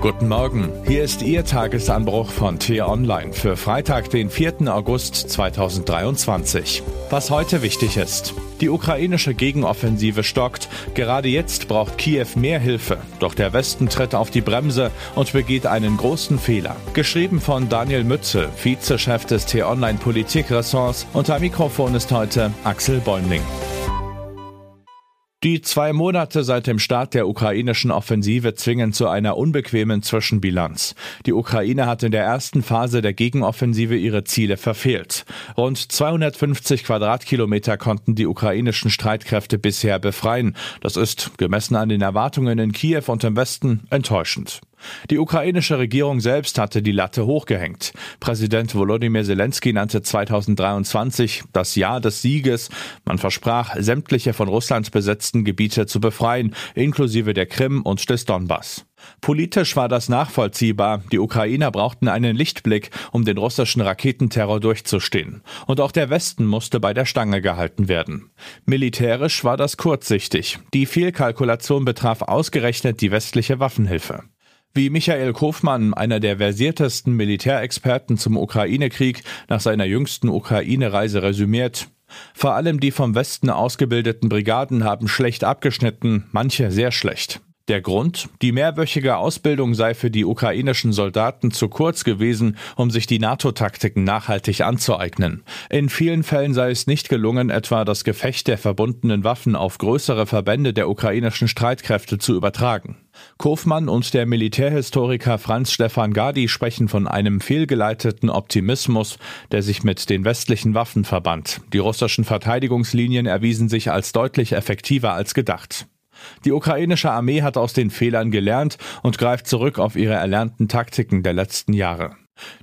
Guten Morgen, hier ist Ihr Tagesanbruch von T-Online für Freitag, den 4. August 2023. Was heute wichtig ist. Die ukrainische Gegenoffensive stockt. Gerade jetzt braucht Kiew mehr Hilfe. Doch der Westen tritt auf die Bremse und begeht einen großen Fehler. Geschrieben von Daniel Mütze, Vizechef des T-Online Politikressorts. Unter Mikrofon ist heute Axel Bäumling. Die zwei Monate seit dem Start der ukrainischen Offensive zwingen zu einer unbequemen Zwischenbilanz. Die Ukraine hat in der ersten Phase der Gegenoffensive ihre Ziele verfehlt. Rund 250 Quadratkilometer konnten die ukrainischen Streitkräfte bisher befreien. Das ist, gemessen an den Erwartungen in Kiew und im Westen, enttäuschend. Die ukrainische Regierung selbst hatte die Latte hochgehängt. Präsident Volodymyr Zelensky nannte 2023 das Jahr des Sieges. Man versprach, sämtliche von Russland besetzten Gebiete zu befreien, inklusive der Krim und des Donbass. Politisch war das nachvollziehbar. Die Ukrainer brauchten einen Lichtblick, um den russischen Raketenterror durchzustehen. Und auch der Westen musste bei der Stange gehalten werden. Militärisch war das kurzsichtig. Die Fehlkalkulation betraf ausgerechnet die westliche Waffenhilfe. Wie Michael Kofmann, einer der versiertesten Militärexperten zum Ukraine-Krieg, nach seiner jüngsten Ukraine-Reise resümiert, vor allem die vom Westen ausgebildeten Brigaden haben schlecht abgeschnitten, manche sehr schlecht. Der Grund? Die mehrwöchige Ausbildung sei für die ukrainischen Soldaten zu kurz gewesen, um sich die NATO-Taktiken nachhaltig anzueignen. In vielen Fällen sei es nicht gelungen, etwa das Gefecht der verbundenen Waffen auf größere Verbände der ukrainischen Streitkräfte zu übertragen. Kofmann und der Militärhistoriker Franz Stefan Gadi sprechen von einem fehlgeleiteten Optimismus, der sich mit den westlichen Waffen verband. Die russischen Verteidigungslinien erwiesen sich als deutlich effektiver als gedacht. Die ukrainische Armee hat aus den Fehlern gelernt und greift zurück auf ihre erlernten Taktiken der letzten Jahre.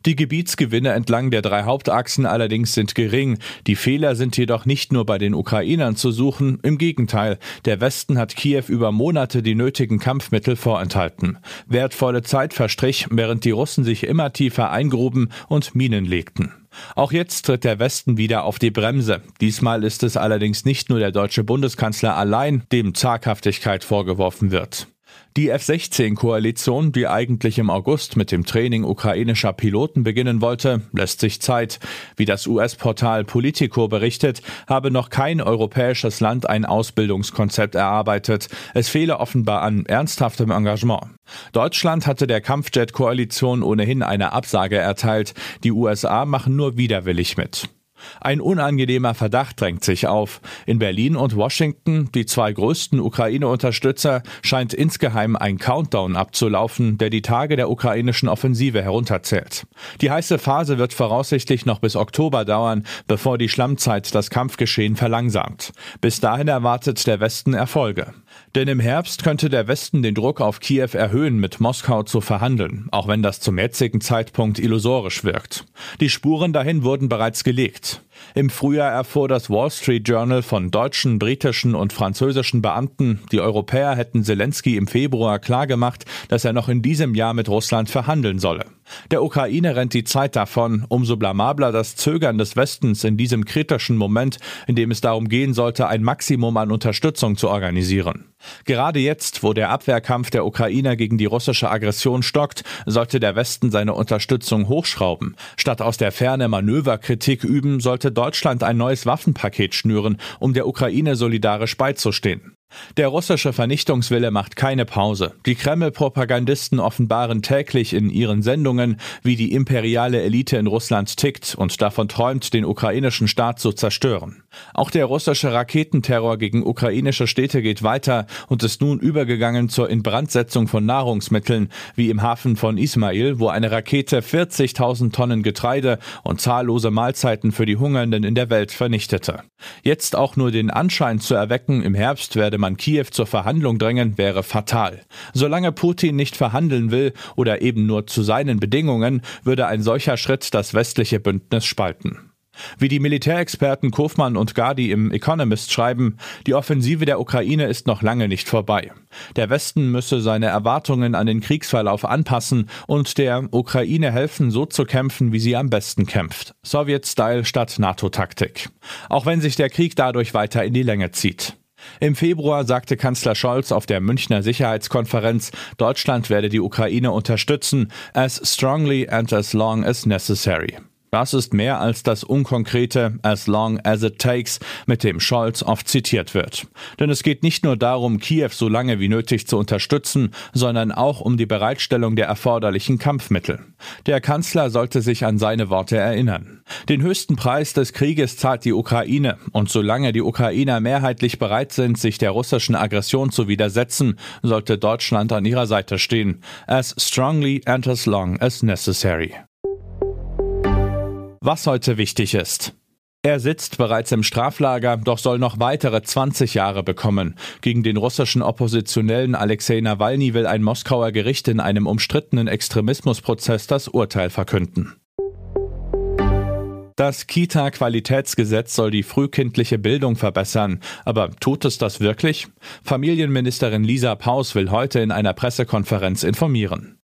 Die Gebietsgewinne entlang der drei Hauptachsen allerdings sind gering. Die Fehler sind jedoch nicht nur bei den Ukrainern zu suchen. Im Gegenteil, der Westen hat Kiew über Monate die nötigen Kampfmittel vorenthalten. Wertvolle Zeit verstrich, während die Russen sich immer tiefer eingruben und Minen legten. Auch jetzt tritt der Westen wieder auf die Bremse. Diesmal ist es allerdings nicht nur der deutsche Bundeskanzler allein, dem Zaghaftigkeit vorgeworfen wird. Die F-16-Koalition, die eigentlich im August mit dem Training ukrainischer Piloten beginnen wollte, lässt sich Zeit. Wie das US-Portal Politico berichtet, habe noch kein europäisches Land ein Ausbildungskonzept erarbeitet. Es fehle offenbar an ernsthaftem Engagement. Deutschland hatte der Kampfjet-Koalition ohnehin eine Absage erteilt. Die USA machen nur widerwillig mit. Ein unangenehmer Verdacht drängt sich auf. In Berlin und Washington, die zwei größten Ukraine-Unterstützer, scheint insgeheim ein Countdown abzulaufen, der die Tage der ukrainischen Offensive herunterzählt. Die heiße Phase wird voraussichtlich noch bis Oktober dauern, bevor die Schlammzeit das Kampfgeschehen verlangsamt. Bis dahin erwartet der Westen Erfolge. Denn im Herbst könnte der Westen den Druck auf Kiew erhöhen, mit Moskau zu verhandeln, auch wenn das zum jetzigen Zeitpunkt illusorisch wirkt. Die Spuren dahin wurden bereits gelegt. Im Frühjahr erfuhr das Wall Street Journal von deutschen, britischen und französischen Beamten, die Europäer hätten Zelensky im Februar klargemacht, dass er noch in diesem Jahr mit Russland verhandeln solle. Der Ukraine rennt die Zeit davon, umso blamabler das Zögern des Westens in diesem kritischen Moment, in dem es darum gehen sollte, ein Maximum an Unterstützung zu organisieren. Gerade jetzt, wo der Abwehrkampf der Ukrainer gegen die russische Aggression stockt, sollte der Westen seine Unterstützung hochschrauben. Statt aus der Ferne Manöverkritik üben, sollte Deutschland ein neues Waffenpaket schnüren, um der Ukraine solidarisch beizustehen. Der russische Vernichtungswille macht keine Pause. Die Kreml-Propagandisten offenbaren täglich in ihren Sendungen, wie die imperiale Elite in Russland tickt und davon träumt, den ukrainischen Staat zu zerstören. Auch der russische Raketenterror gegen ukrainische Städte geht weiter und ist nun übergegangen zur Inbrandsetzung von Nahrungsmitteln, wie im Hafen von Ismail, wo eine Rakete 40.000 Tonnen Getreide und zahllose Mahlzeiten für die Hungernden in der Welt vernichtete. Jetzt auch nur den Anschein zu erwecken, im Herbst werde man Kiew zur Verhandlung drängen, wäre fatal. Solange Putin nicht verhandeln will oder eben nur zu seinen Bedingungen, würde ein solcher Schritt das westliche Bündnis spalten. Wie die Militärexperten Kofmann und Gadi im Economist schreiben, die Offensive der Ukraine ist noch lange nicht vorbei. Der Westen müsse seine Erwartungen an den Kriegsverlauf anpassen und der Ukraine helfen, so zu kämpfen, wie sie am besten kämpft. Sowjet-Style statt NATO-Taktik. Auch wenn sich der Krieg dadurch weiter in die Länge zieht. Im Februar sagte Kanzler Scholz auf der Münchner Sicherheitskonferenz, Deutschland werde die Ukraine unterstützen, as strongly and as long as necessary. Das ist mehr als das unkonkrete as long as it takes, mit dem Scholz oft zitiert wird. Denn es geht nicht nur darum, Kiew so lange wie nötig zu unterstützen, sondern auch um die Bereitstellung der erforderlichen Kampfmittel. Der Kanzler sollte sich an seine Worte erinnern. Den höchsten Preis des Krieges zahlt die Ukraine, und solange die Ukrainer mehrheitlich bereit sind, sich der russischen Aggression zu widersetzen, sollte Deutschland an ihrer Seite stehen, as strongly and as long as necessary. Was heute wichtig ist. Er sitzt bereits im Straflager, doch soll noch weitere 20 Jahre bekommen. Gegen den russischen Oppositionellen Alexei Nawalny will ein Moskauer Gericht in einem umstrittenen Extremismusprozess das Urteil verkünden. Das Kita-Qualitätsgesetz soll die frühkindliche Bildung verbessern. Aber tut es das wirklich? Familienministerin Lisa Paus will heute in einer Pressekonferenz informieren.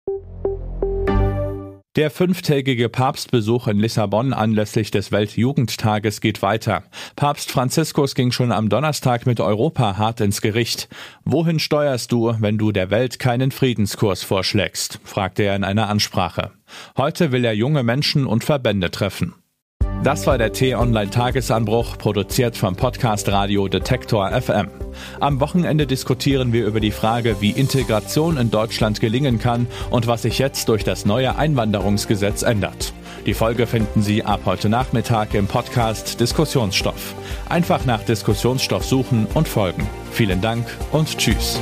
Der fünftägige Papstbesuch in Lissabon anlässlich des Weltjugendtages geht weiter. Papst Franziskus ging schon am Donnerstag mit Europa hart ins Gericht. Wohin steuerst du, wenn du der Welt keinen Friedenskurs vorschlägst? fragte er in einer Ansprache. Heute will er junge Menschen und Verbände treffen. Das war der T-Online-Tagesanbruch, produziert vom Podcast Radio Detektor FM. Am Wochenende diskutieren wir über die Frage, wie Integration in Deutschland gelingen kann und was sich jetzt durch das neue Einwanderungsgesetz ändert. Die Folge finden Sie ab heute Nachmittag im Podcast Diskussionsstoff. Einfach nach Diskussionsstoff suchen und folgen. Vielen Dank und Tschüss.